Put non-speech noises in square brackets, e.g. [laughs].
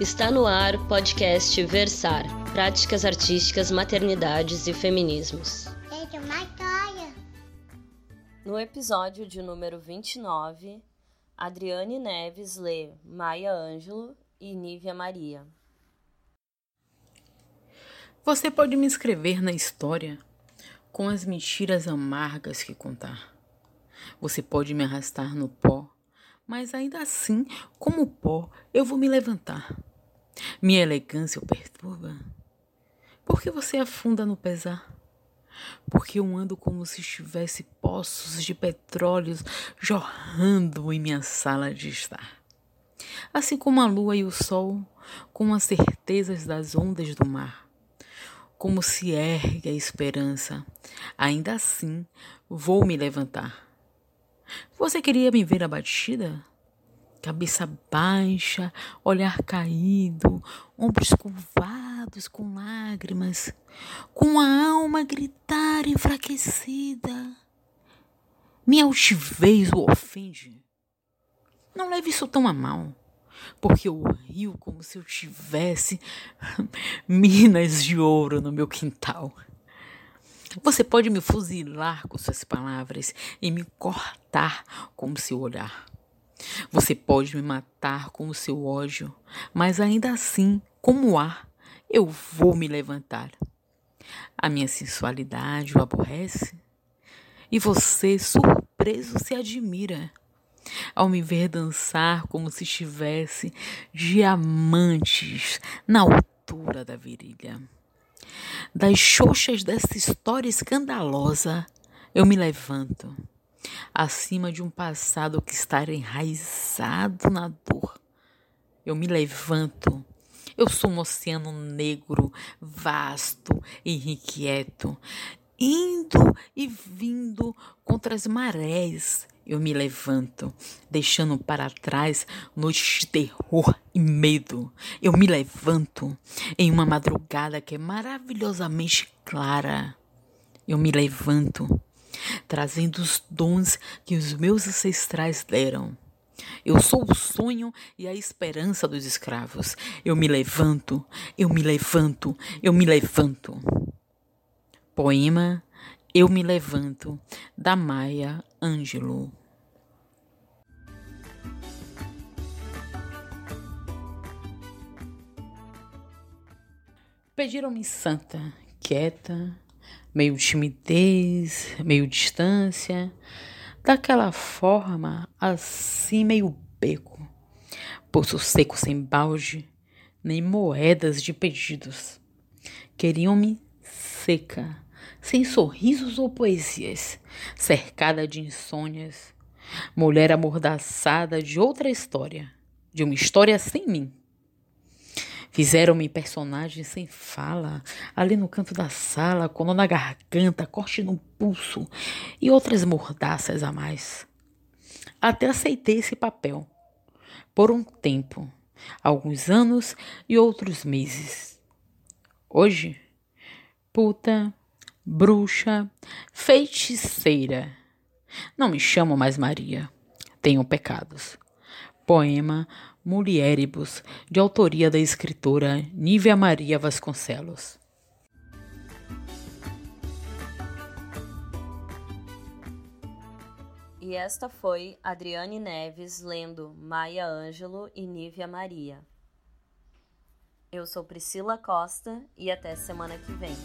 Está no ar o podcast Versar Práticas Artísticas, Maternidades e Feminismos. No episódio de número 29, Adriane Neves lê Maia Ângelo e Nívia Maria. Você pode me escrever na história com as mentiras amargas que contar. Você pode me arrastar no pó, mas ainda assim, como pó, eu vou me levantar. Minha elegância o perturba? Por que você afunda no pesar? Porque eu ando como se estivesse poços de petróleos jorrando em minha sala de estar. Assim como a lua e o sol, com as certezas das ondas do mar como se ergue a esperança, ainda assim vou me levantar. Você queria me ver abatida? Cabeça baixa, olhar caído, ombros curvados com lágrimas, com a alma a gritar enfraquecida. Minha altivez o ofende. Não leve isso tão a mal porque eu rio como se eu tivesse [laughs] minas de ouro no meu quintal. Você pode me fuzilar com suas palavras e me cortar com seu olhar. Você pode me matar com o seu ódio, mas ainda assim, como ar, eu vou me levantar. A minha sensualidade o aborrece e você, surpreso, se admira ao me ver dançar como se estivesse diamantes na altura da virilha. Das xoxas dessa história escandalosa, eu me levanto, acima de um passado que está enraizado na dor. Eu me levanto. Eu sou um oceano negro, vasto e irrequieto, indo e vindo contra as marés eu me levanto, deixando para trás noites de terror e medo. Eu me levanto em uma madrugada que é maravilhosamente clara. Eu me levanto, trazendo os dons que os meus ancestrais deram. Eu sou o sonho e a esperança dos escravos. Eu me levanto, eu me levanto, eu me levanto. Poema Eu Me Levanto, da Maia Ângelo. Pediram-me santa, quieta, meio timidez, meio distância, daquela forma assim meio beco, poço seco sem balde, nem moedas de pedidos. Queriam-me seca, sem sorrisos ou poesias, cercada de insônias, mulher amordaçada de outra história, de uma história sem mim. Fizeram-me personagens sem fala, ali no canto da sala, com nó na garganta, corte no pulso e outras mordaças a mais. Até aceitei esse papel. Por um tempo, alguns anos e outros meses. Hoje, puta, bruxa, feiticeira. Não me chamo mais Maria. Tenho pecados. Poema Mulieribus, de autoria da escritora Nívia Maria Vasconcelos. E esta foi Adriane Neves lendo Maia Ângelo e Nívia Maria. Eu sou Priscila Costa e até semana que vem.